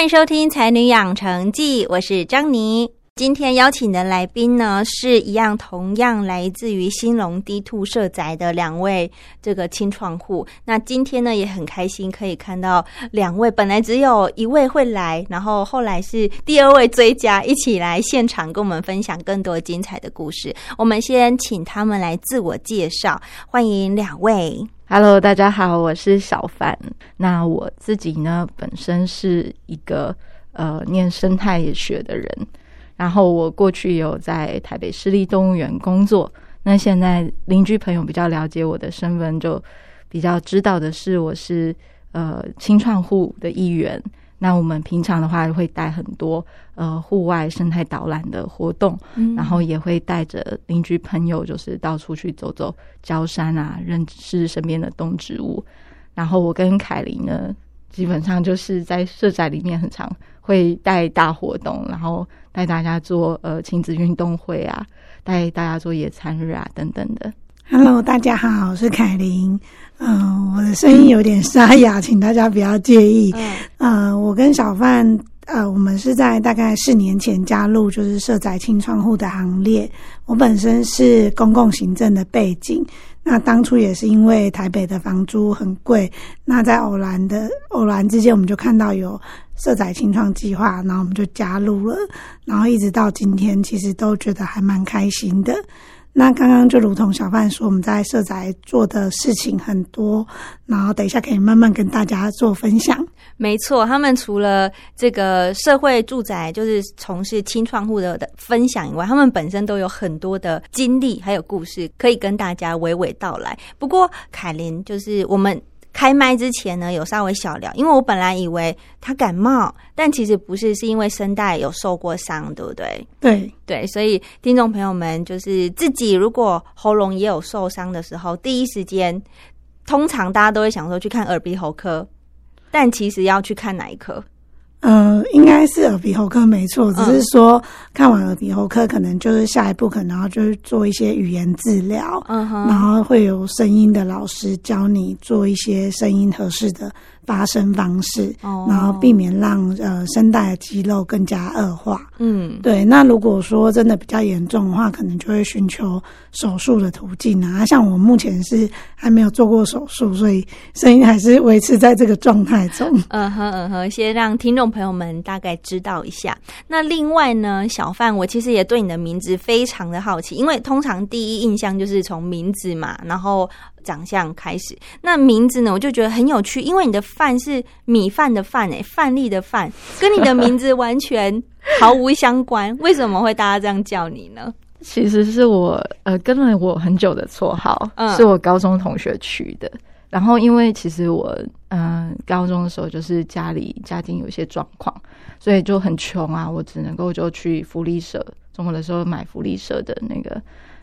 欢迎收听《才女养成记》，我是张妮。今天邀请的来宾呢，是一样同样来自于新隆 D Two 社宅的两位这个清创户。那今天呢，也很开心可以看到两位，本来只有一位会来，然后后来是第二位追加，一起来现场跟我们分享更多精彩的故事。我们先请他们来自我介绍，欢迎两位。Hello，大家好，我是小凡。那我自己呢，本身是一个呃念生态学的人，然后我过去有在台北市立动物园工作。那现在邻居朋友比较了解我的身份，就比较知道的是我是呃青创户的一员。那我们平常的话会带很多呃户外生态导览的活动，然后也会带着邻居朋友，就是到处去走走郊山啊，认识身边的动植物。然后我跟凯琳呢，基本上就是在社宅里面很常会带大活动，然后带大家做呃亲子运动会啊，带大家做野餐日啊等等的。Hello，大家好，我是凯琳。嗯，我的声音有点沙哑，请大家不要介意。嗯，我跟小范，呃，我们是在大概四年前加入就是社宅清创户的行列。我本身是公共行政的背景，那当初也是因为台北的房租很贵，那在偶然的偶然之间，我们就看到有社宅清创计划，然后我们就加入了，然后一直到今天，其实都觉得还蛮开心的。那刚刚就如同小范说，我们在社宅做的事情很多，然后等一下可以慢慢跟大家做分享。没错，他们除了这个社会住宅，就是从事清创户的分享以外，他们本身都有很多的经历还有故事可以跟大家娓娓道来。不过凯琳就是我们。开麦之前呢，有稍微小聊，因为我本来以为他感冒，但其实不是，是因为声带有受过伤，对不对？对对，所以听众朋友们，就是自己如果喉咙也有受伤的时候，第一时间，通常大家都会想说去看耳鼻喉科，但其实要去看哪一科？嗯，应该是耳鼻喉科没错，只是说看完耳鼻喉科，可能就是下一步，可能要就是做一些语言治疗，然后会有声音的老师教你做一些声音合适的。发声方式，然后避免让呃声带的肌肉更加恶化。嗯，对。那如果说真的比较严重的话，可能就会寻求手术的途径啊。像我目前是还没有做过手术，所以声音还是维持在这个状态中。嗯哼嗯哼，先让听众朋友们大概知道一下。那另外呢，小范，我其实也对你的名字非常的好奇，因为通常第一印象就是从名字嘛，然后。长相开始，那名字呢？我就觉得很有趣，因为你的饭是米饭的饭，哎，饭粒的饭，跟你的名字完全毫无相关。为什么会大家这样叫你呢？其实是我呃跟了我很久的绰号，是我高中同学取的。然后因为其实我嗯高中的时候就是家里家境有一些状况，所以就很穷啊，我只能够就去福利社，中午的时候买福利社的那个。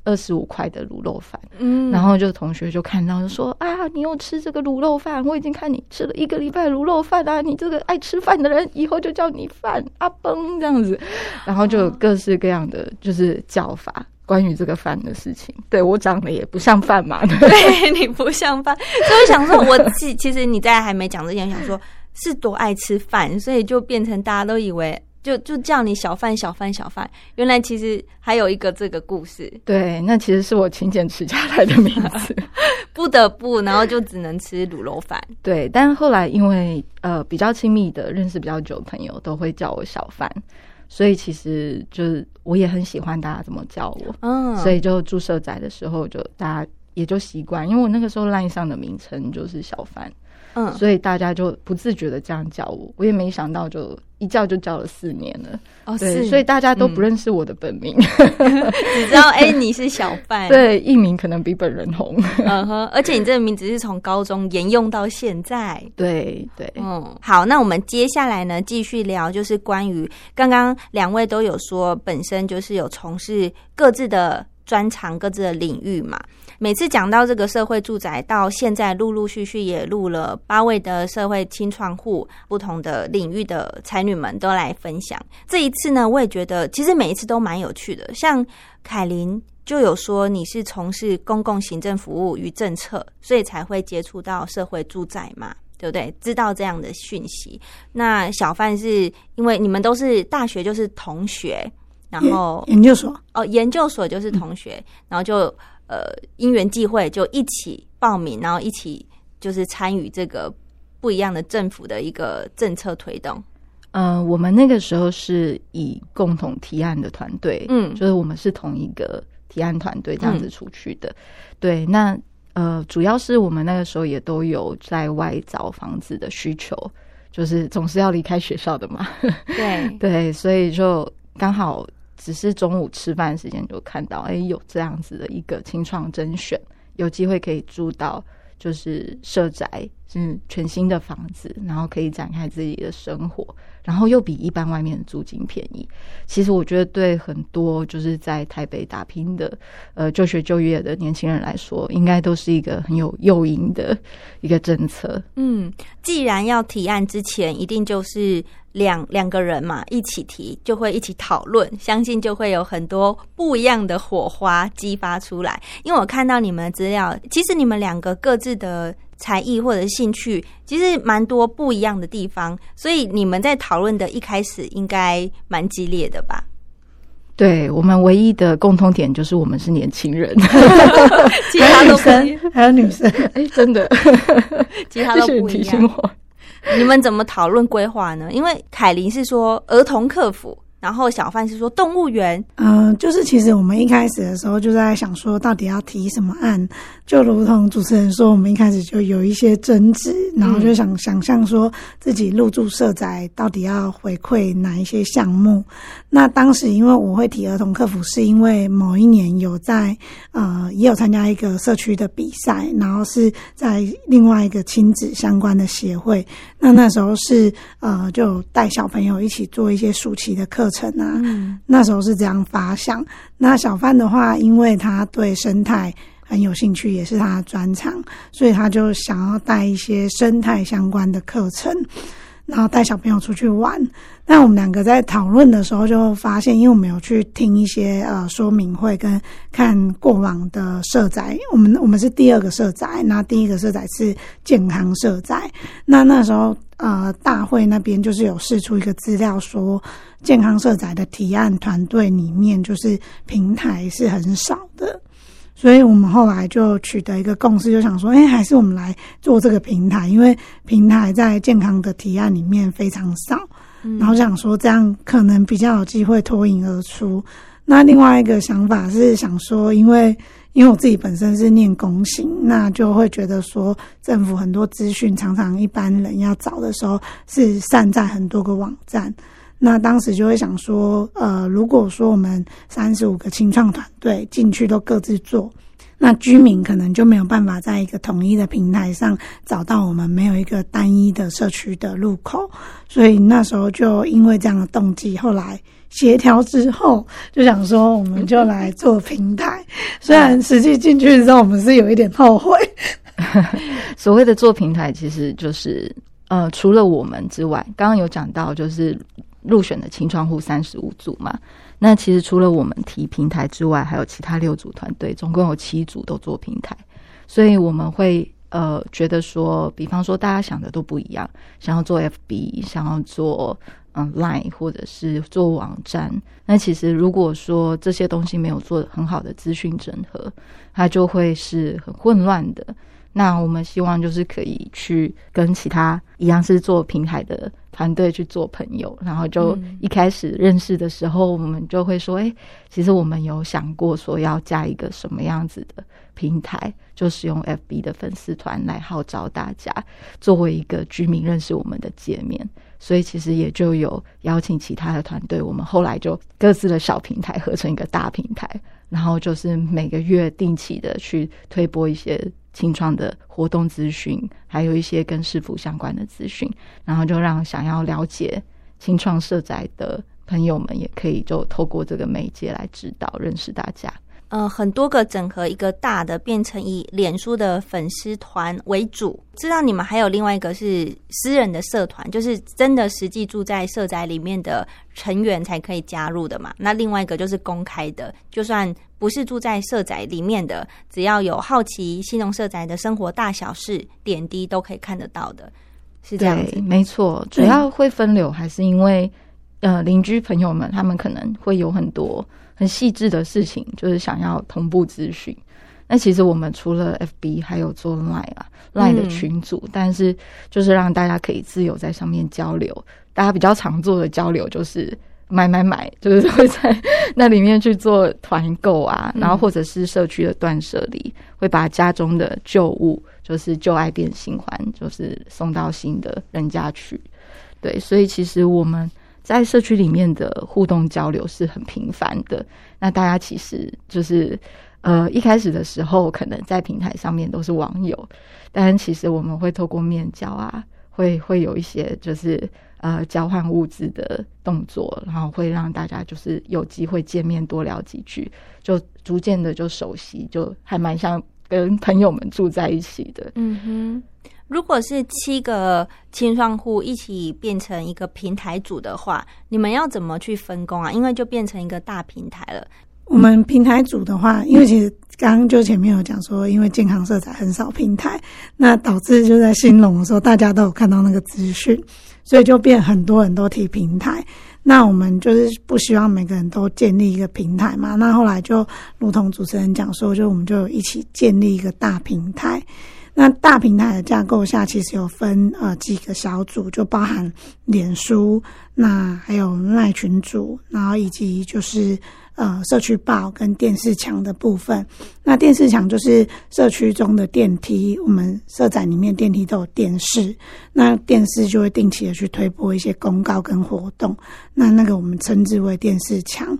二十五块的卤肉饭，嗯，然后就同学就看到就说啊，你又吃这个卤肉饭，我已经看你吃了一个礼拜卤肉饭啊，你这个爱吃饭的人，以后就叫你饭阿崩这样子，然后就有各式各样的就是叫法，关于这个饭的事情。对我长得也不像饭嘛，对你不像饭，所以想说，我其其实你在还没讲之前，想说是多爱吃饭，所以就变成大家都以为。就就叫你小范小范小范，原来其实还有一个这个故事。对，那其实是我勤俭持家来的名字，不得不，然后就只能吃卤肉饭。对，但是后来因为呃比较亲密的认识比较久的朋友都会叫我小范，所以其实就是我也很喜欢大家怎么叫我，嗯，所以就注社仔的时候就大家也就习惯，因为我那个时候 line 上的名称就是小范，嗯，所以大家就不自觉的这样叫我，我也没想到就一叫就叫了四年了，哦，对，是，所以大家都不认识我的本名，只知道哎、你是小范，，对，艺名可能比本人红，嗯哼，而且你这个名字是从高中沿用到现在，对对，嗯，好，那我们接下来呢，继续聊，就是关于刚刚两位都有说，本身就是有从事各自的专长、各自的领域嘛。每次讲到这个社会住宅，到现在陆陆续续也录了八位的社会清创户，不同的领域的才女们都来分享。这一次呢，我也觉得其实每一次都蛮有趣的，像凯琳。就有说你是从事公共行政服务与政策，所以才会接触到社会住宅嘛。对不对？知道这样的讯息。那小范是因为你们都是大学就是同学，然后研究所，哦研究所就是同学，然后就呃因缘际会就一起报名，然后一起就是参与这个不一样的政府的一个政策推动。呃，我们那个时候是以共同提案的团队，嗯就是我们是同一个提案团队这样子出去的。对，那呃，主要是我们那个时候也都有在外找房子的需求，就是总是要离开学校的嘛。对，对，所以就刚好只是中午吃饭时间就看到，哎，有这样子的一个清创甄选，有机会可以住到就是社宅，是全新的房子，然后可以展开自己的生活，然后又比一般外面的租金便宜。其实我觉得对很多就是在台北打拼的呃就学就业的年轻人来说，应该都是一个很有诱因的一个政策。嗯，既然要提案之前，一定就是两两个人嘛，一起提，就会一起讨论，相信就会有很多不一样的火花激发出来。因为我看到你们的资料，其实你们两个各自的才艺或者是兴趣，其实蛮多不一样的地方，所以你们在讨论的一开始应该蛮激烈的吧？对我们唯一的共通点就是我们是年轻人，其他都不还有女生，还有女生，哎，真的，其他都不一样。你们怎么讨论规划呢？因为凯琳是说儿童客服，然后小范是说动物园。嗯、就是其实我们一开始的时候就在想说，到底要提什么案，就如同主持人说，我们一开始就有一些争执，然后就想、想象说自己入住社宅到底要回馈哪一些项目。那当时因为我会提儿童客服，是因为某一年有在呃也有参加一个社区的比赛，然后是在另外一个亲子相关的协会。那那时候是呃就带小朋友一起做一些暑期的课程啊，嗯。那时候是这样发想。那小范的话，因为他对生态很有兴趣，也是他的专长，所以他就想要带一些生态相关的课程，然后带小朋友出去玩。那我们两个在讨论的时候就发现，因为我们有去听一些呃说明会跟看过往的社宅，我们我们是第二个社宅，那第一个社宅是健康社宅。那那时候呃大会那边就是有释出一个资料说，健康社宅的提案团队里面就是平台是很少的。所以我们后来就取得一个共识，就想说，哎、还是我们来做这个平台，因为平台在健康的提案里面非常少。嗯然后想说这样可能比较有机会脱颖而出。那另外一个想法是想说，因为因为我自己本身是念工行，那就会觉得说政府很多资讯常常一般人要找的时候是散在很多个网站。那当时就会想说，呃，如果说我们三十五个清创团队进去都各自做，那居民可能就没有办法在一个统一的平台上找到我们没有一个单一的社区的入口，所以那时候就因为这样的动机，后来协调之后就想说，我们就来做平台。虽然实际进去之后，我们是有一点后悔。所谓的做平台，其实就是呃，除了我们之外，刚刚有讲到就是入选的清创户三十五组嘛。那其实除了我们提平台之外，还有其他六组团队，总共有七组都做平台，所以我们会呃觉得说，比方说大家想的都不一样，想要做 FB，想要做嗯 Line，或者是做网站。那其实如果说这些东西没有做很好的资讯整合，它就会是很混乱的。那我们希望就是可以去跟其他一样是做平台的团队去做朋友，然后就一开始认识的时候，我们就会说，哎，其实我们有想过说要加一个什么样子的平台，就使用 FB 的粉丝团来号召大家作为一个居民认识我们的界面，所以其实也就有邀请其他的团队，我们后来就各自的小平台合成一个大平台。然后就是每个月定期的去推播一些清创的活动资讯，还有一些跟市府相关的资讯，然后就让想要了解清创社宅的朋友们，也可以就透过这个媒介来指导认识大家。呃，很多个整合一个大的，变成以脸书的粉丝团为主。知道你们还有另外一个是私人的社团，就是真的实际住在社宅里面的成员才可以加入的嘛？那另外一个就是公开的，就算不是住在社宅里面的，只要有好奇新农社宅的生活大小事点滴，都可以看得到的，是这样子。没错，主要会分流还是因为呃邻居朋友们他们可能会有很多。很细致的事情，就是想要同步资讯。那其实我们除了 FB，还有做 Line 啊，Line 的群组，但是就是让大家可以自由在上面交流。大家比较常做的交流就是买买买，就是会在 那里面去做团购啊，然后或者是社区的断舍离，会把家中的旧物，就是旧爱变新欢，就是送到新的人家去。对，所以其实我们。在社区里面的互动交流是很频繁的。那大家其实就是，呃，一开始的时候可能在平台上面都是网友，但其实我们会透过面交啊，会会有一些就是呃交换物资的动作，然后会让大家就是有机会见面多聊几句，就逐渐的就熟悉，就还蛮像跟朋友们住在一起的。嗯哼。如果是七个清算户一起变成一个平台组的话，你们要怎么去分工啊？因为就变成一个大平台了。我们平台组的话，因为其实刚刚就前面有讲说，因为健康色彩很少平台，那导致就在兴隆的时候，大家都有看到那个资讯，所以就变很多人都提平台。那我们就是不希望每个人都建立一个平台嘛。那后来就如同主持人讲说，就我们就一起建立一个大平台。那大平台的架构下，其实有分呃几个小组，就包含脸书，那还有赖群组，然后以及就是呃社区报跟电视墙的部分。那电视墙就是社区中的电梯，我们社展里面电梯都有电视，那电视就会定期的去推播一些公告跟活动，那那个我们称之为电视墙。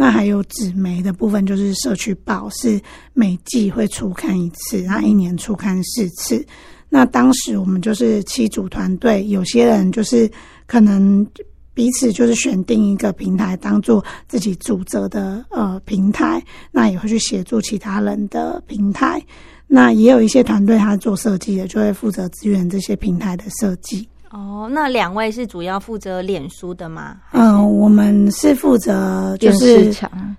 那还有纸媒的部分，就是社区报是每季会出刊一次，然后一年出刊四次。那当时我们就是七组团队，有些人就是可能彼此就是选定一个平台当做自己主责的呃平台，那也会去协助其他人的平台。那也有一些团队他做设计的，就会负责支援这些平台的设计。哦，那两位是主要负责脸书的吗？嗯，我们是负责就是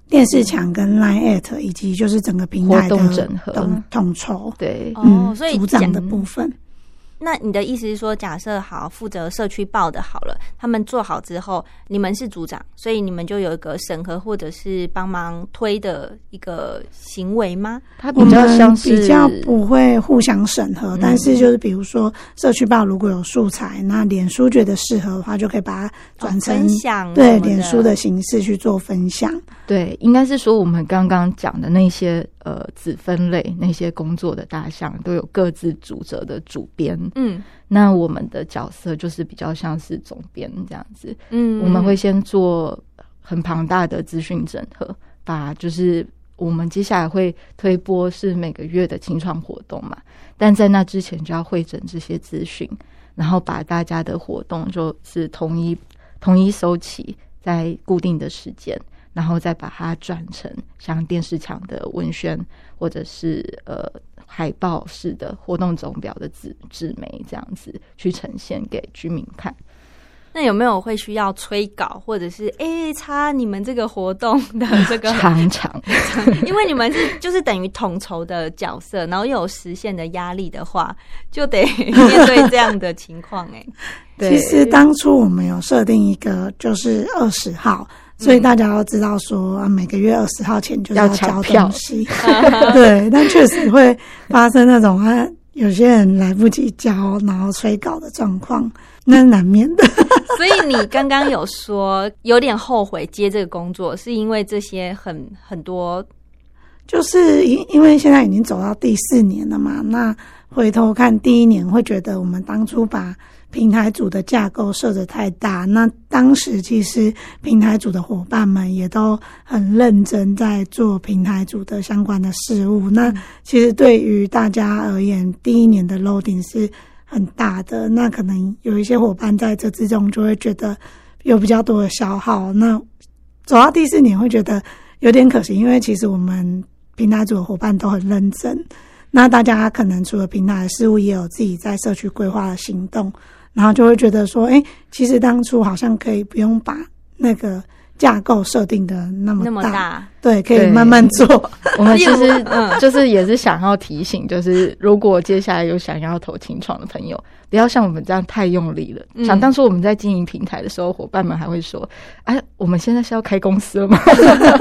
电视墙跟 Line at 以及就是整个平台的整合统统筹。对，哦，所以组长的部分。那你的意思是说，假设好负责社区报的好了，他们做好之后，你们是组长，所以你们就有一个审核或者是帮忙推的一个行为吗？它比较像是比较不会互相审核，但是就是比如说社区报如果有素材，那脸书觉得适合的话，就可以把它转成分享，对脸书的形式去做分享。对，应该是说我们刚刚讲的那些呃子分类那些工作的大项，都有各自主责的主编。嗯，那我们的角色就是比较像是总编这样子。嗯，我们会先做很庞大的资讯整合，把就是我们接下来会推播是每个月的清创活动嘛，但在那之前就要会诊这些资讯，然后把大家的活动就是统一统一收起在固定的时间。然后再把它转成像电视墙的文宣，或者是呃海报式的活动总表的纸纸媒这样子去呈现给居民看。那有没有会需要催稿，或者是哎插你们这个活动的这个 常常？因为你们是就是等于统筹的角色，然后又有实现的压力的话，就得面对这样的情况。哎，其实当初我们有设定一个，就是二十号。所以大家要知道，说啊每个月二十号前就是要交东西，对。但确实会发生那种，啊有些人来不及交，然后催稿的状况，那是难免的。所以你刚刚有说有点后悔接这个工作，是因为这些很很多，就是因因为现在已经走到第四年了嘛，那回头看第一年，会觉得我们当初把平台组的架构设的太大。那当时其实平台组的伙伴们也都很认真在做平台组的相关的事物。那其实对于大家而言，第一年的 loading 是很大的。那可能有一些伙伴在这之中就会觉得有比较多的消耗。那走到第四年会觉得有点可惜，因为其实我们平台组的伙伴都很认真。那大家可能除了平台的事务，也有自己在社区规划的行动，然后就会觉得说，哎，其实当初好像可以不用把那个架构设定的那么那么大，对，可以慢慢做。我们 其实嗯，就是也是想要提醒，就是如果接下来有想要投清创的朋友。不要像我们这样太用力了。想当初我们在经营平台的时候，伙伴们还会说：“哎，我们现在是要开公司了吗？”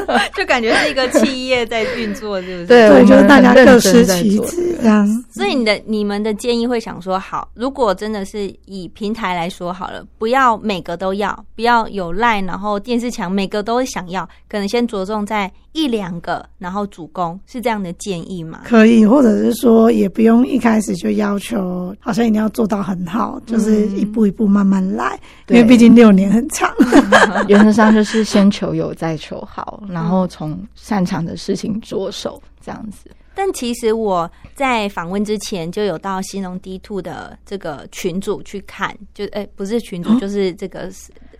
就感觉是一个企业在运作，是不是？对，就是大家各司其职这样。所以你的你们的建议会想说：好，如果真的是以平台来说好了，不要每个都要，不要有赖，然后电视墙每个都想要，可能先着重在一两个，然后主攻，是这样的建议吗？可以，或者是说也不用一开始就要求，好像一定要做到。很好，就是一步一步慢慢来，因为毕竟六年很长。原则上就是先求有，再求好，然后从擅长的事情着手，这样子。但其实我在访问之前就有到新农 D Two 的这个群组去看，就哎，不是群组，就是这个。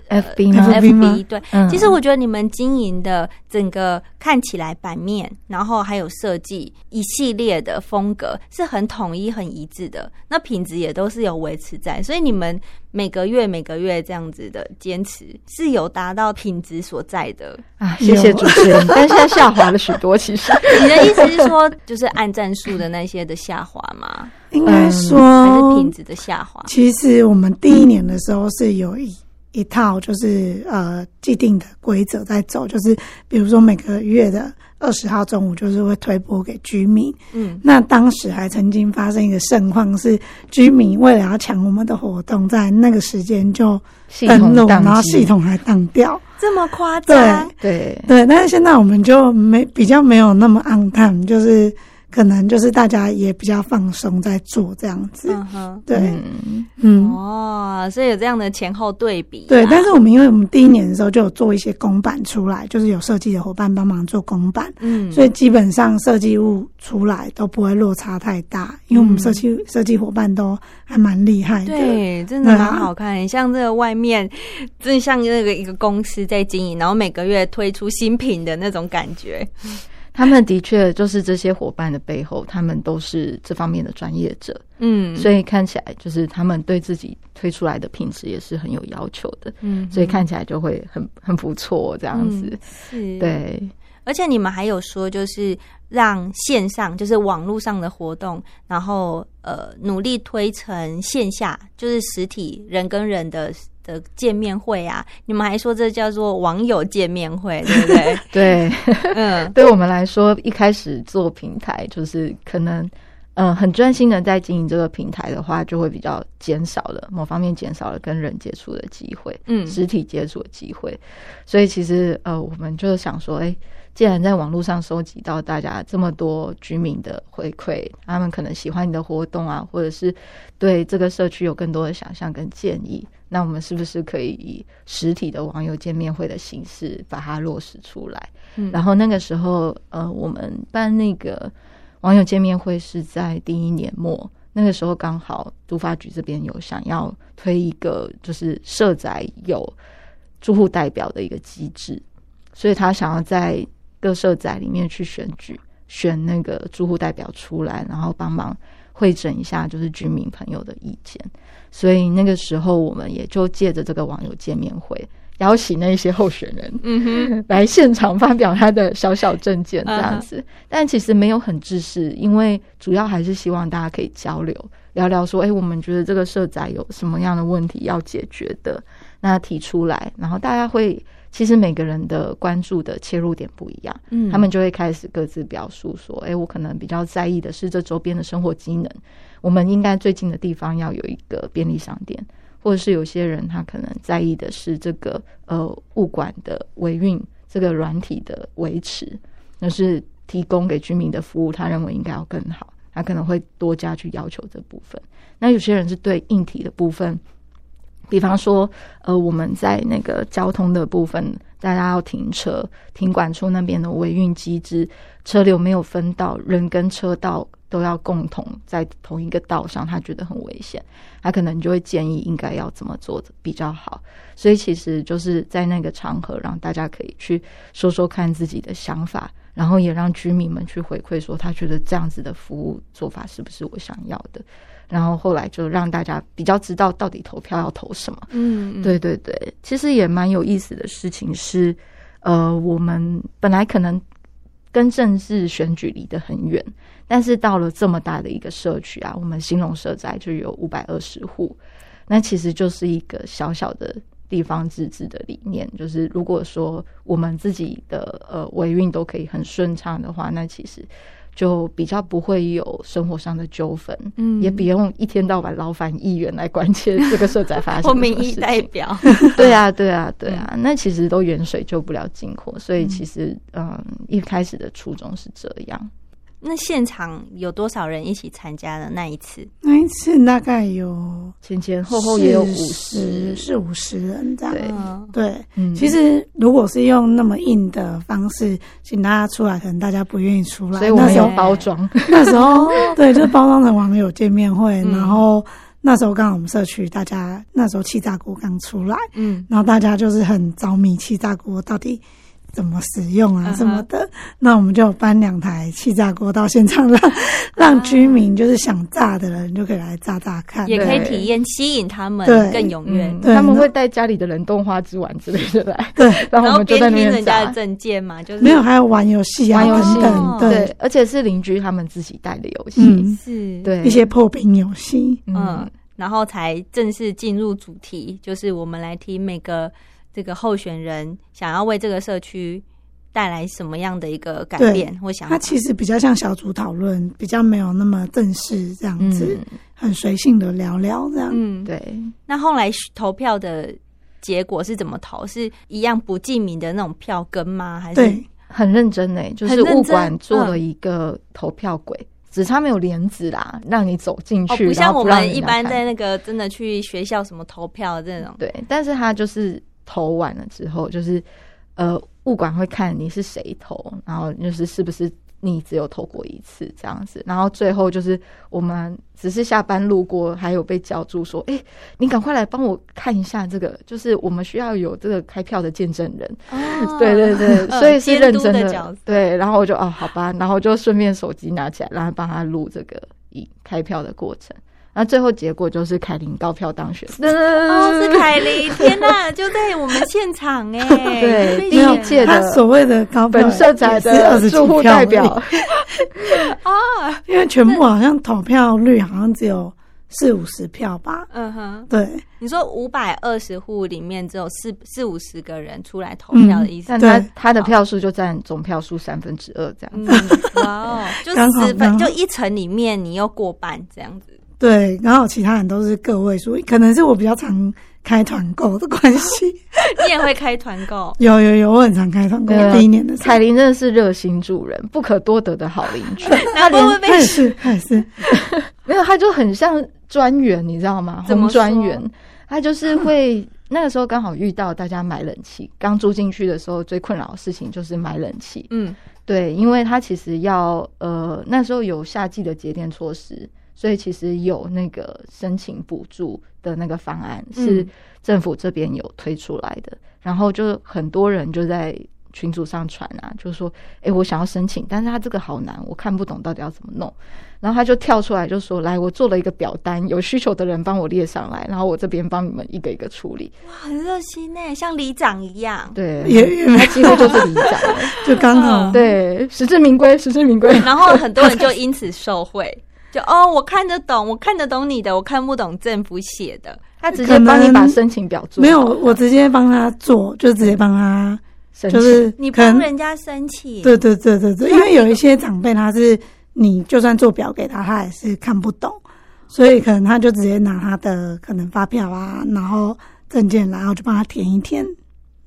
F B F B 对，其实我觉得你们经营的整个看起来版面，然后还有设计一系列的风格是很统一、很一致的，那品质也都是有维持在，所以你们每个月每个月这样子的坚持是有达到品质所在的啊！谢谢主持人，但现在下滑了许多。其实你的意思是说，就是按战术的那些的下滑吗？应该说还是品质的下滑。其实我们第一年的时候是有一。一套就是呃既定的规则在走，就是比如说每个月的二十号中午就是会推播给居民。嗯，那当时还曾经发生一个盛况，是居民为了要抢我们的活动，在那个时间就登录，然后系统还当掉，这么夸张？对对对，但是现在我们就没比较没有那么暗淡，就是。可能就是大家也比较放松在做这样子，对，嗯，哦，所以有这样的前后对比。对，但是我们因为我们第一年的时候就有做一些公版出来，就是有设计的伙伴帮忙做公版，嗯，所以基本上设计物出来都不会落差太大，因为我们设计设计伙伴都还蛮厉害的，对，真的蛮好看。像这个外面，真像那个一个公司在经营，然后每个月推出新品的那种感觉。他们的确就是这些伙伴的背后，他们都是这方面的专业者，嗯，所以看起来就是他们对自己推出来的品质也是很有要求的，嗯，所以看起来就会很很不错这样子，是，对。而且你们还有说，就是让线上，就是网络上的活动，然后呃，努力推成线下，就是实体人跟人的。的见面会啊，你们还说这叫做网友见面会，对不对？对，嗯，对我们来说，一开始做平台就是可能，嗯，很专心的在经营这个平台的话，就会比较减少了某方面减少了跟人接触的机会，嗯，实体接触的机会。所以其实呃，我们就是想说，哎，既然在网络上收集到大家这么多居民的回馈，他们可能喜欢你的活动啊，或者是对这个社区有更多的想象跟建议。那我们是不是可以以实体的网友见面会的形式把它落实出来？嗯，然后那个时候，呃，我们办那个网友见面会是在第一年末，那个时候刚好都发局这边有想要推一个就是社宅有住户代表的一个机制，所以他想要在各社宅里面去选举，选那个住户代表出来，然后帮忙会诊一下就是居民朋友的意见。所以那个时候，我们也就借着这个网友见面会，邀请那些候选人，嗯哼，来现场发表他的小小证件这样子。但其实没有很正式，因为主要还是希望大家可以交流，聊聊说，哎，我们觉得这个社宅有什么样的问题要解决的，那提出来，然后大家会，其实每个人的关注的切入点不一样，嗯，他们就会开始各自表述说，哎，我可能比较在意的是这周边的生活机能。我们应该最近的地方要有一个便利商店，或者是有些人他可能在意的是这个呃物管的维运，这个软体的维持，那是提供给居民的服务，他认为应该要更好，他可能会多加去要求这部分。那有些人是对硬体的部分。比方说，呃，我们在那个交通的部分，大家要停车，停管处那边的维运机制，车流没有分道，人跟车道都要共同在同一个道上，他觉得很危险，他可能就会建议应该要怎么做的比较好。所以其实就是在那个场合，让大家可以去说说看自己的想法，然后也让居民们去回馈说，他觉得这样子的服务做法是不是我想要的。然后后来就让大家比较知道到底投票要投什么。嗯，对对对，其实也蛮有意思的事情是，呃，我们本来可能跟政治选举离得很远，但是到了这么大的一个社区啊，我们兴隆社宅就有五百二十户，那其实就是一个小小的地方自治的理念。就是如果说我们自己的呃维运都可以很顺畅的话，那其实。就比较不会有生活上的纠纷，嗯，也不用一天到晚劳烦议员来关切这个社宅发生或 民意代表，对啊，对啊，对啊，那其实都远水救不了近火，所以其实嗯，一开始的初衷是这样。那现场有多少人一起参加的那一次？那一次大概有前前后后也有五十四五十人这样。对，嗯，其实如果是用那么硬的方式请大家出来，可能大家不愿意出来。所以我们有包装。那时候对，就是包装成网友见面会。然后那时候刚好我们社区大家那时候气炸锅刚出来，嗯，然后大家就是很着迷气炸锅到底。怎么使用啊什么的？那我们就搬两台气炸锅到现场，让 让居民就是想炸的人就可以来炸炸看，也可以体验，吸引他们更踊跃。他们会带家里的冷冻花枝丸之类的 来，对，然后我们就在那边炸。证件嘛，就是没有，还有玩游戏啊，玩游戏。等，对，而且是邻居他们自己带的游戏，是，对，一些破冰游戏，嗯，然后才正式进入主题，就是我们来听每个。这个候选人想要为这个社区带来什么样的一个改变？或想他其实比较像小组讨论，比较没有那么正式，这样子很随性的聊聊这样。嗯，对。那后来投票的结果是怎么投？是一样不记名的那种票根吗？还是很认真呢？就是物管做了一个投票轨，只差没有帘子啦，让你走进去，不像我们一般在那个真的去学校什么投票这种。对，但是他就是。投完了之后，就是呃，物管会看你是谁投，然后就是是不是你只有投过一次这样子，然后最后就是我们只是下班路过，还有被叫住说：“哎，你赶快来帮我看一下这个，就是我们需要有这个开票的见证人。”对对对，所以是认真的。对，然后我就哦，好吧，然后就顺便手机拿起来，然后帮他录这个以开票的过程。那最后结果就是凯琳高票当选。哦，是凯琳！天哪，就在我们现场哎。对，第一届他所谓的高本社宅的住户代表。啊，因为全部好像投票率好像只有四五十票吧。嗯哼，对。你说五百二十户里面只有四四五十个人出来投票的意思？但他他的票数就占总票数三分之二这样子。哇哦，就十分，就一层里面你又过半这样子。对，然后其他人都是个位数，可能是我比较常开团购的关系。你也会开团购？有有有，我很常开团购。第一年的彩铃真的是热心助人，不可多得的好邻居。他连他也是他也是，没有他就很像专员，你知道吗？红专员，他就是会那个时候刚好遇到大家买冷气，刚住进去的时候最困扰的事情就是买冷气。嗯，对，因为他其实要呃那时候有夏季的节电措施。所以其实有那个申请补助的那个方案是政府这边有推出来的，然后就很多人就在群组上传啊，就说：“哎，我想要申请，但是他这个好难，我看不懂到底要怎么弄。”然后他就跳出来就说：“来，我做了一个表单，有需求的人帮我列上来，然后我这边帮你们一个一个处理。”哇，很热心呢，像里长一样。对，也他几乎就是里长，就刚好对，实至名归，实至名归。然后很多人就因此受贿。就哦，我看得懂，我看得懂你的，我看不懂政府写的。他直接帮你把申请表做，没有，我直接帮他做，就直接帮他，就是你帮人家申请。对对对对对，因为有一些长辈他是，你就算做表给他，他也是看不懂。所以可能他就直接拿他的可能发票啊，然后证件，然后就帮他填一填，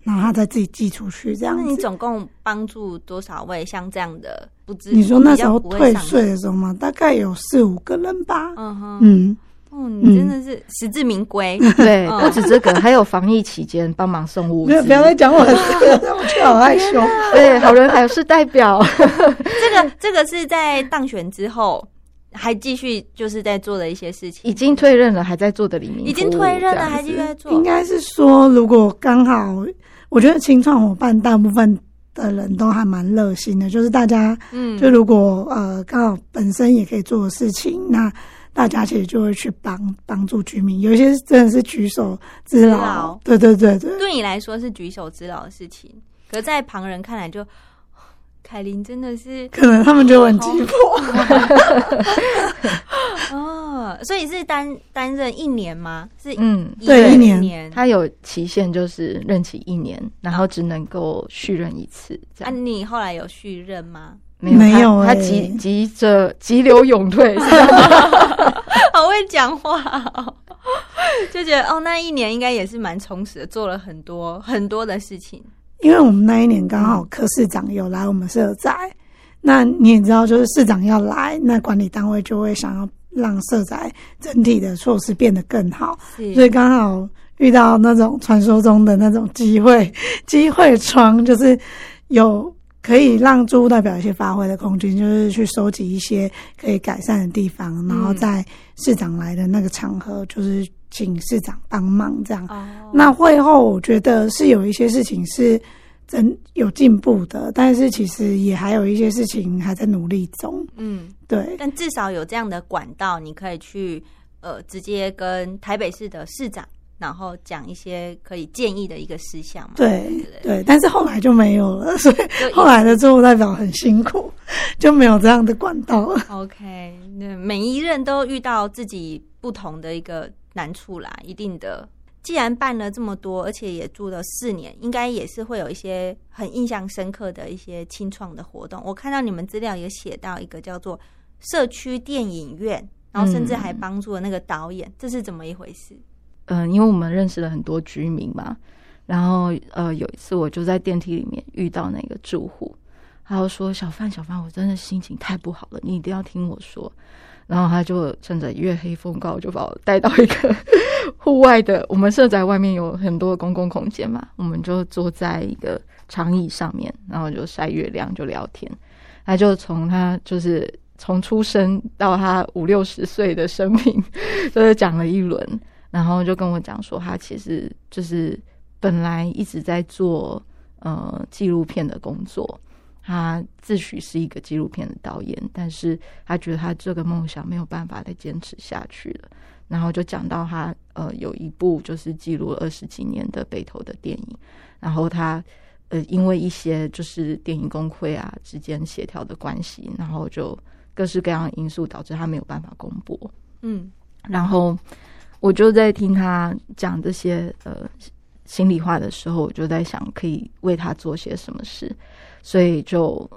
然后他再自己寄出去这样子。那你总共帮助多少位像这样的不知？你说那时候退税的时候嘛，大概有四五个人吧。嗯哼，嗯，哦，你真的是实至名归。对，嗯不止这个，还有防疫期间帮忙送物资不要不。要再讲我的事了，我觉得好害羞。对，好人还是代表。这个这个是在当选之后还继续就是在做的一些事情，已经退任了，还在做的里面，已经退任了，还继续在做。应该是说，如果刚好，我觉得青创伙伴大部分的人都还蛮热心的，就是大家嗯。就如果呃刚好本身也可以做的事情，那大家其实就会去帮帮助居民。有一些真的是举手之之劳。劳，对对对对，对你来说是举手之劳的事情，可在旁人看来就，凯琳真的是可能他们就很急迫。哦，所以是担担任一年吗？是嗯，对一年年。他有期限，就是任期一年，然后只能够续任一次，那啊，你后来有续任吗？没有，没有他急急着急流勇退，好会讲话哦，就觉得哦，那一年应该也是蛮充实的，做了很多很多的事情。因为我们那一年刚好柯市长有来我们社宅，那你也知道，就是市长要来，那管理单位就会想要让社宅整体的措施变得更好，所以刚好遇到那种传说中的那种机会 机会窗，就是有可以让驻代表一些发挥的空间，就是去收集一些可以改善的地方，然后在市长来的那个场合，就是请市长帮忙这样。哦，那会后，我觉得是有一些事情是真有进步的，但是其实也还有一些事情还在努力中。嗯，对，但至少有这样的管道，你可以去呃直接跟台北市的市长，然后讲一些可以建议的一个事项嘛。对不，对，但是后来就没有了，所以后来的作务代表很辛苦，就没有这样的管道了。OK，那每一任都遇到自己不同的一个难处啦，一定的。既然办了这么多，而且也住了四年，应该也是会有一些很印象深刻的一些清创的活动。我看到你们资料也写到一个叫做社区电影院，然后甚至还帮助了那个导演，这是怎么一回事？嗯，因为我们认识了很多居民嘛，然后呃，有一次我就在电梯里面遇到那个住户，他就说：“小范，小范，我真的心情太不好了，你一定要听我说。”然后他就趁着月黑风高，就把我带到一个 户外的，我们社宅外面有很多公共空间嘛，我们就坐在一个长椅上面，然后就晒月亮，就聊天。他就从他就是从出生到他五六十岁的生命，就是讲了一轮。然后就跟我讲说，他其实就是本来一直在做呃纪录片的工作，他自诩是一个纪录片的导演，但是他觉得他这个梦想没有办法再坚持下去了。然后就讲到他呃有一部就是记录了二十几年的北投的电影，然后他呃因为一些就是电影工会啊之间协调的关系，然后就各式各样的因素导致他没有办法公播。嗯然后我就在听他讲这些呃心里话的时候，我就在想可以为他做些什么事，所以就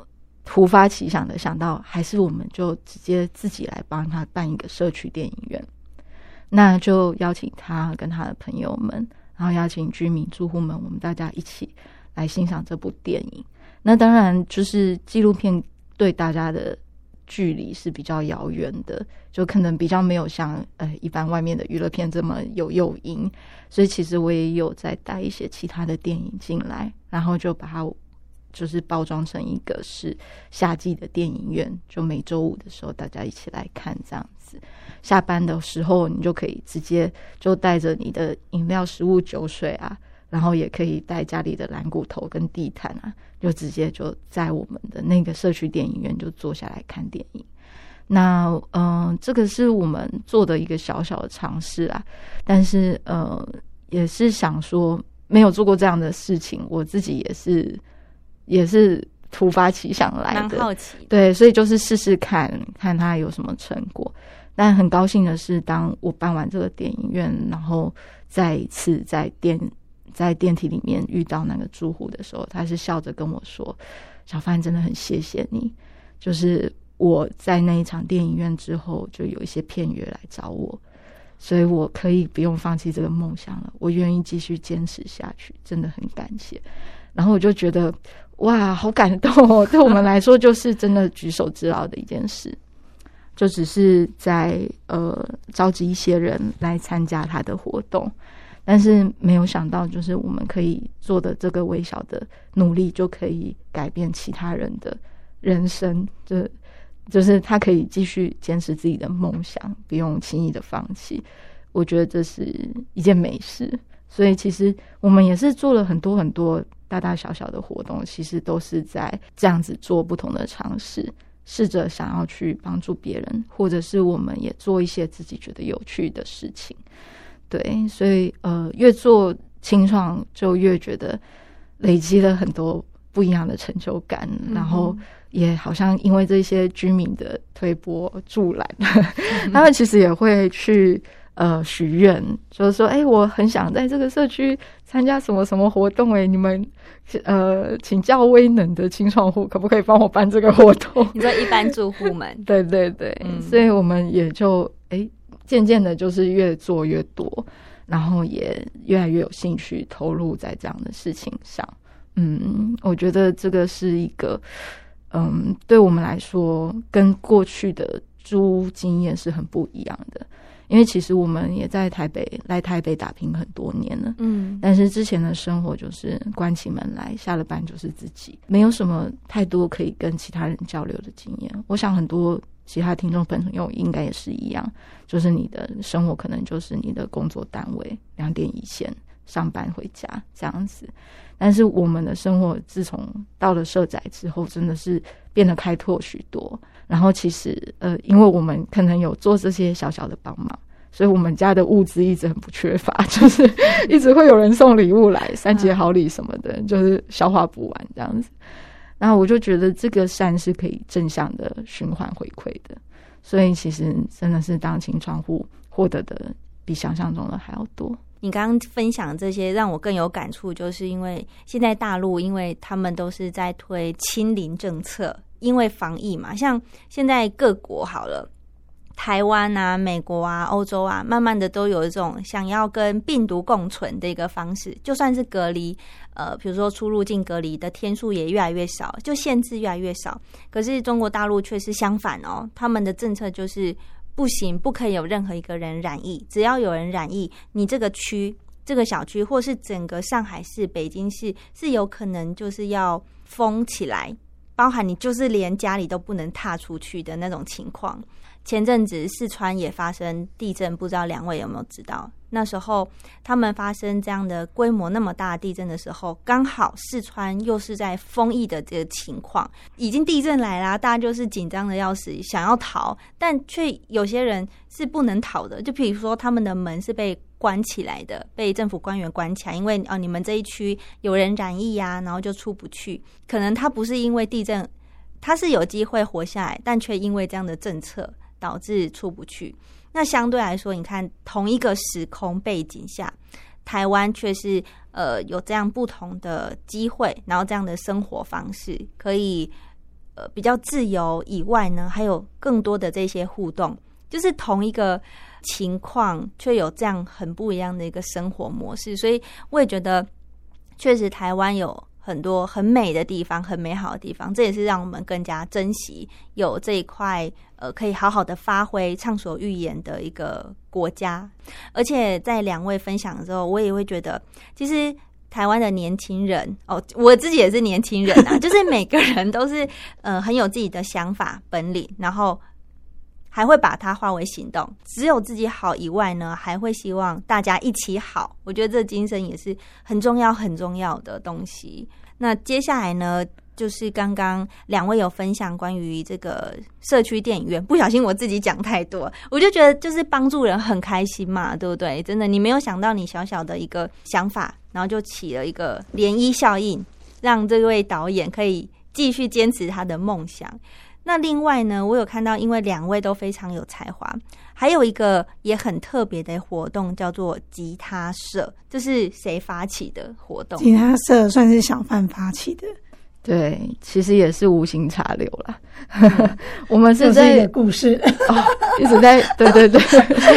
突发奇想的想到，还是我们就直接自己来帮他办一个社区电影院，那就邀请他跟他的朋友们，然后邀请居民住户们，我们大家一起来欣赏这部电影。那当然就是纪录片对大家的距离是比较遥远的，就可能比较没有像呃一般外面的娱乐片这么有诱因，所以其实我也有在带一些其他的电影进来，然后就把它就是包装成一个是夏季的电影院，就每周五的时候大家一起来看这样子。下班的时候你就可以直接就带着你的饮料、食物、酒水啊，然后也可以带家里的蓝骨头跟地毯啊，就直接就在我们的那个社区电影院就坐下来看电影。那嗯、呃这个是我们做的一个小小的尝试啊，但是呃，也是想说没有做过这样的事情，我自己也是也是突发奇想来蛮的，好奇的。对，所以就是试试看看它有什么成果。但很高兴的是，当我办完这个电影院，然后再一次在电在电梯里面遇到那个住户的时候，他是笑着跟我说：“小范真的很谢谢你，就是我在那一场电影院之后，就有一些片约来找我，所以我可以不用放弃这个梦想了，我愿意继续坚持下去，真的很感谢。然后我就觉得哇，好感动哦！对我们来说，就是真的举手之劳的一件事，就只是在呃召集一些人来参加他的活动。但是没有想到，就是我们可以做的这个微小的努力，就可以改变其他人的人生。就就是他可以继续坚持自己的梦想，不用轻易的放弃。我觉得这是一件美事。所以其实我们也是做了很多很多大大小小的活动，其实都是在这样子做不同的尝试，试着想要去帮助别人，或者是我们也做一些自己觉得有趣的事情。对，所以呃，越做清创就越觉得累积了很多不一样的成就感，然后也好像因为这些居民的推波助澜，他们其实也会去呃许愿，就是说，哎，我很想在这个社区参加什么什么活动，哎，你们呃请教威能的清创户可不可以帮我办这个活动？你说一般住户们，对对对，所以我们也就哎。渐渐的，就是越做越多，然后也越来越有兴趣投入在这样的事情上。嗯，我觉得这个是一个，嗯，对我们来说，跟过去的租经验是很不一样的。因为其实我们也在台北来台北打拼很多年了，嗯，但是之前的生活就是关起门来，下了班就是自己，没有什么太多可以跟其他人交流的经验。我想很多。其他听众朋友应该也是一样，就是你的生活可能就是你的工作单位，两点一线上班回家这样子。但是我们的生活自从到了社宅之后，真的是变得开拓许多。然后其实呃，因为我们可能有做这些小小的帮忙，所以我们家的物资一直很不缺乏，就是一直会有人送礼物来，三节好礼什么的，就是消化不完这样子。然后我就觉得这个善是可以正向的循环回馈的，所以其实真的是当清窗户获得的比想象中的还要多。你刚刚分享这些让我更有感触，就是因为现在大陆，因为他们都是在推清零政策，因为防疫嘛，像现在各国好了。台湾啊、美国啊、欧洲啊，慢慢的都有一种想要跟病毒共存的一个方式。就算是隔离，呃，比如说出入境隔离的天数也越来越少，就限制越来越少。可是中国大陆却是相反哦，他们的政策就是不行，不可以有任何一个人染疫。只要有人染疫，你这个区、这个小区，或是整个上海市、北京市，是有可能就是要封起来，包含你就是连家里都不能踏出去的那种情况。前阵子四川也发生地震，不知道两位有没有知道？那时候他们发生这样的规模那么大地震的时候，刚好四川又是在封疫的这个情况，已经地震来啦，大家就是紧张的要死，想要逃，但却有些人是不能逃的。就比如说他们的门是被关起来的，被政府官员关起来，因为哦你们这一区有人染疫呀，然后就出不去。可能他不是因为地震，他是有机会活下来，但却因为这样的政策。导致出不去。那相对来说，你看同一个时空背景下，台湾却是呃有这样不同的机会，然后这样的生活方式可以呃比较自由以外呢，还有更多的这些互动，就是同一个情况却有这样很不一样的一个生活模式。所以我也觉得，确实台湾有。很多很美的地方，很美好的地方，这也是让我们更加珍惜有这一块呃，可以好好的发挥、畅所欲言的一个国家。而且在两位分享的时候，我也会觉得，其实台湾的年轻人哦，我自己也是年轻人啊，就是每个人都是呃很有自己的想法、本领，然后。还会把它化为行动。只有自己好以外呢，还会希望大家一起好。我觉得这精神也是很重要、很重要的东西。那接下来呢，就是刚刚两位有分享关于这个社区电影院。不小心我自己讲太多，我就觉得就是帮助人很开心嘛，对不对？真的，你没有想到你小小的一个想法，然后就起了一个涟漪效应，让这位导演可以继续坚持他的梦想。那另外呢，我有看到，因为两位都非常有才华，还有一个也很特别的活动，叫做吉他社。这是谁发起的活动？吉他社算是小范发起的。对，其实也是无心插柳啦。我们是在一个故事 哦，一直在对对对，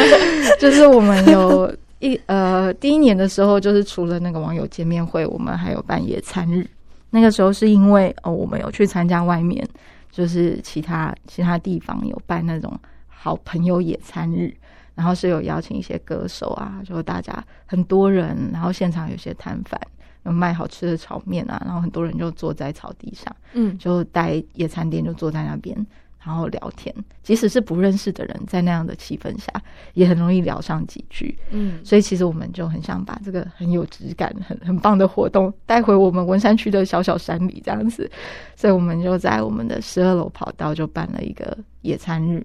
就是我们有一呃第一年的时候，就是除了那个网友见面会，我们还有办野餐日。那个时候是因为哦，我们有去参加外面，就是其他其他地方有办那种好朋友野餐日，然后是有邀请一些歌手啊，就大家很多人，然后现场有些摊贩有。卖好吃的炒面啊，然后很多人就坐在草地上，嗯，就带野餐垫就坐在那边，然后聊天。即使是不认识的人，在那样的气氛下，也很容易聊上几句，嗯。所以其实我们就很想把这个很有质感、很很棒的活动带回我们文山区的小小山里，这样子。所以我们就在我们的十二楼跑道就办了一个野餐日。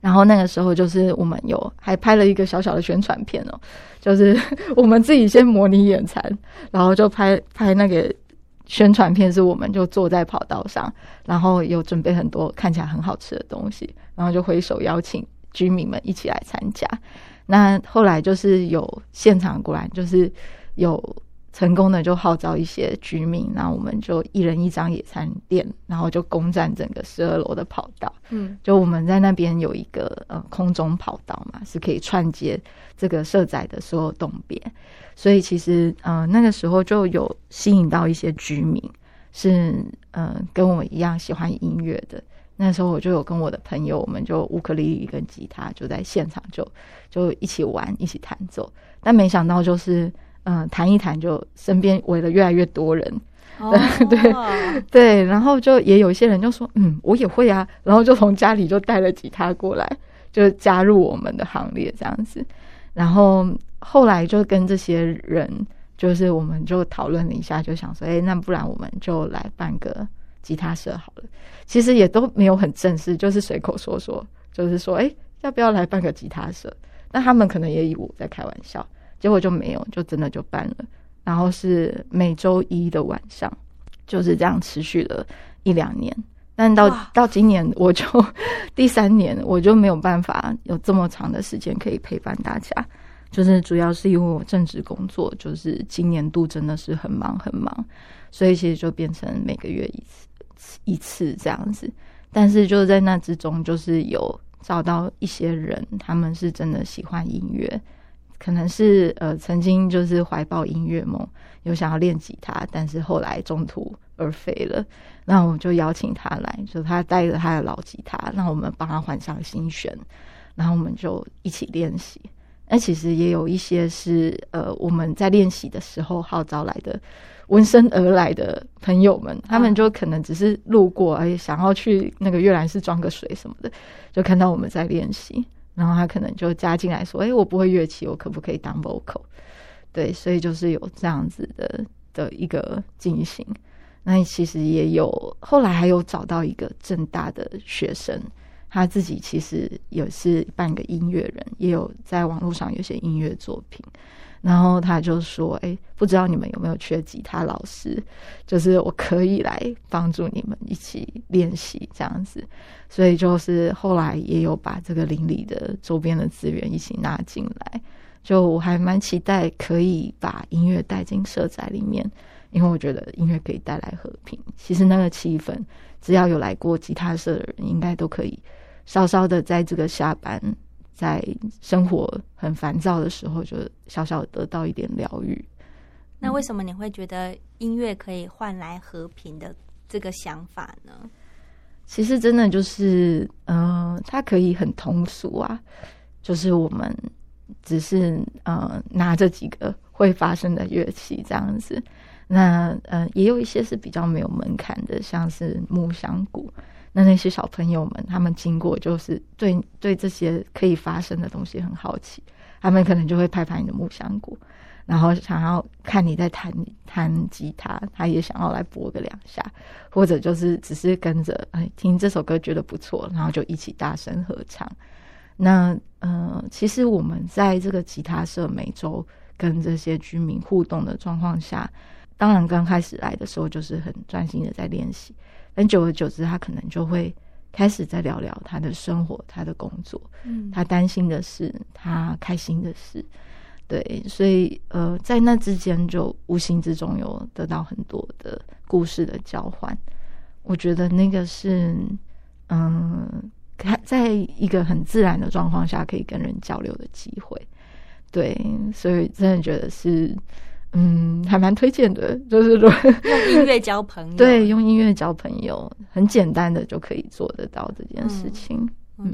然后那个时候，就是我们有还拍了一个小小的宣传片哦，就是 我们自己先模拟野餐，然后就拍拍那个宣传片，是我们就坐在跑道上，然后有准备很多看起来很好吃的东西，然后就挥手邀请居民们一起来参加。那后来就是有现场，果然就是有。成功的就号召一些居民，那我们就一人一张野餐垫，然后就攻占整个十二楼的跑道。嗯，就我们在那边有一个呃空中跑道嘛，是可以串接这个社宅的所有洞别，所以其实呃那个时候就有吸引到一些居民，是呃跟我一样喜欢音乐的。那时候我就有跟我的朋友，我们就乌克丽丽跟吉他就在现场就就一起玩，一起弹奏，但没想到就是。嗯，谈一谈就身边围了越来越多人，对对，然后就也有一些人就说，嗯，我也会啊，然后就从家里就带了吉他过来，就加入我们的行列这样子。然后后来就跟这些人，就是我们就讨论了一下，就想说，哎，那不然我们就来办个吉他社好了。其实也都没有很正式，就是随口说说，就是说，哎，要不要来办个吉他社？那他们可能也以为我在开玩笑。结果就没有，就真的就办了。然后是每周一的晚上，就是这样持续了一两年。但到到今年，我就第三年，我就没有办法有这么长的时间可以陪伴大家。就是主要是因为我正职工作，就是今年度真的是很忙很忙，所以其实就变成每个月一次一次这样子。但是就在那之中，就是有找到一些人，他们是真的喜欢音乐。可能是呃，曾经就是怀抱音乐梦，有想要练吉他，但是后来中途而废了。那我们就邀请他来，就他带着他的老吉他，让我们帮他换上新弦，然后我们就一起练习。那其实也有一些是呃，我们在练习的时候号召来的，闻声而来的朋友们，他们就可能只是路过，而想要去那个阅览室装个水什么的，就看到我们在练习。然后他可能就加进来说：“哎，我不会乐器，我可不可以当 vocal？” 对，所以就是有这样子的的一个进行。那其实也有后来还有找到一个正大的学生，他自己其实也是半个音乐人，也有在网络上有些音乐作品。然后他就说：“哎，不知道你们有没有缺吉他老师？就是我可以来帮助你们一起练习这样子。所以就是后来也有把这个邻里的周边的资源一起纳进来。就我还蛮期待可以把音乐带进社宅里面，因为我觉得音乐可以带来和平。其实那个气氛，只要有来过吉他社的人，应该都可以稍稍的在这个下班。”在生活很烦躁的时候，就小小得到一点疗愈。那为什么你会觉得音乐可以换来和平的这个想法呢？其实真的就是，嗯，它可以很通俗啊，就是我们只是呃拿着几个会发声的乐器这样子。那呃也有一些是比较没有门槛的，像是木箱鼓。那那些小朋友们，他们经过就是对对这些可以发生的东西很好奇，他们可能就会拍拍你的木箱鼓，然后想要看你在弹弹吉他，他也想要来拨个两下，或者就是只是跟着哎听这首歌觉得不错，然后就一起大声合唱。那呃，其实我们在这个吉他社每周跟这些居民互动的状况下，当然刚开始来的时候就是很专心的在练习。但久而久之，他可能就会开始在聊聊他的生活、他的工作，嗯，他担心的事，他开心的事。对，所以呃，在那之间就无形之中有得到很多的故事的交换。我觉得那个是嗯，在一个很自然的状况下可以跟人交流的机会。对，所以真的觉得是嗯，还蛮推荐的，就是说用音乐交朋友，对，用音乐交朋友，很简单的就可以做得到这件事情。嗯。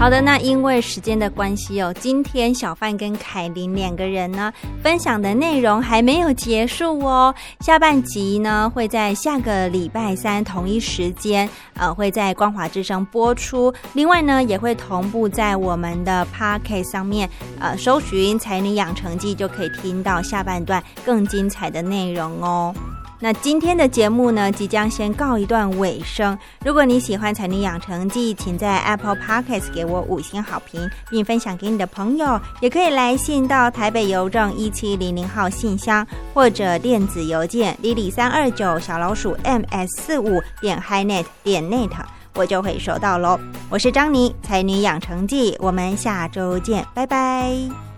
好的，那因为时间的关系哦，今天小范跟凯琳两个人呢分享的内容还没有结束哦。下半集呢会在下个礼拜三同一时间，呃，会在光华之声播出。另外呢，也会同步在我们的 p a r k 上面，呃，搜寻“才女养成记”就可以听到下半段更精彩的内容哦。那今天的节目呢，即将先告一段尾声。如果你喜欢《才女养成记》，请在 Apple Podcast 给我五星好评，并分享给你的朋友。也可以来信到台北邮政一七零零号信箱，或者电子邮件 lily 三二九小老鼠 ms 四五点 hinet 点 net，我就会收到喽。我是张妮，《才女养成记》，我们下周见，拜拜。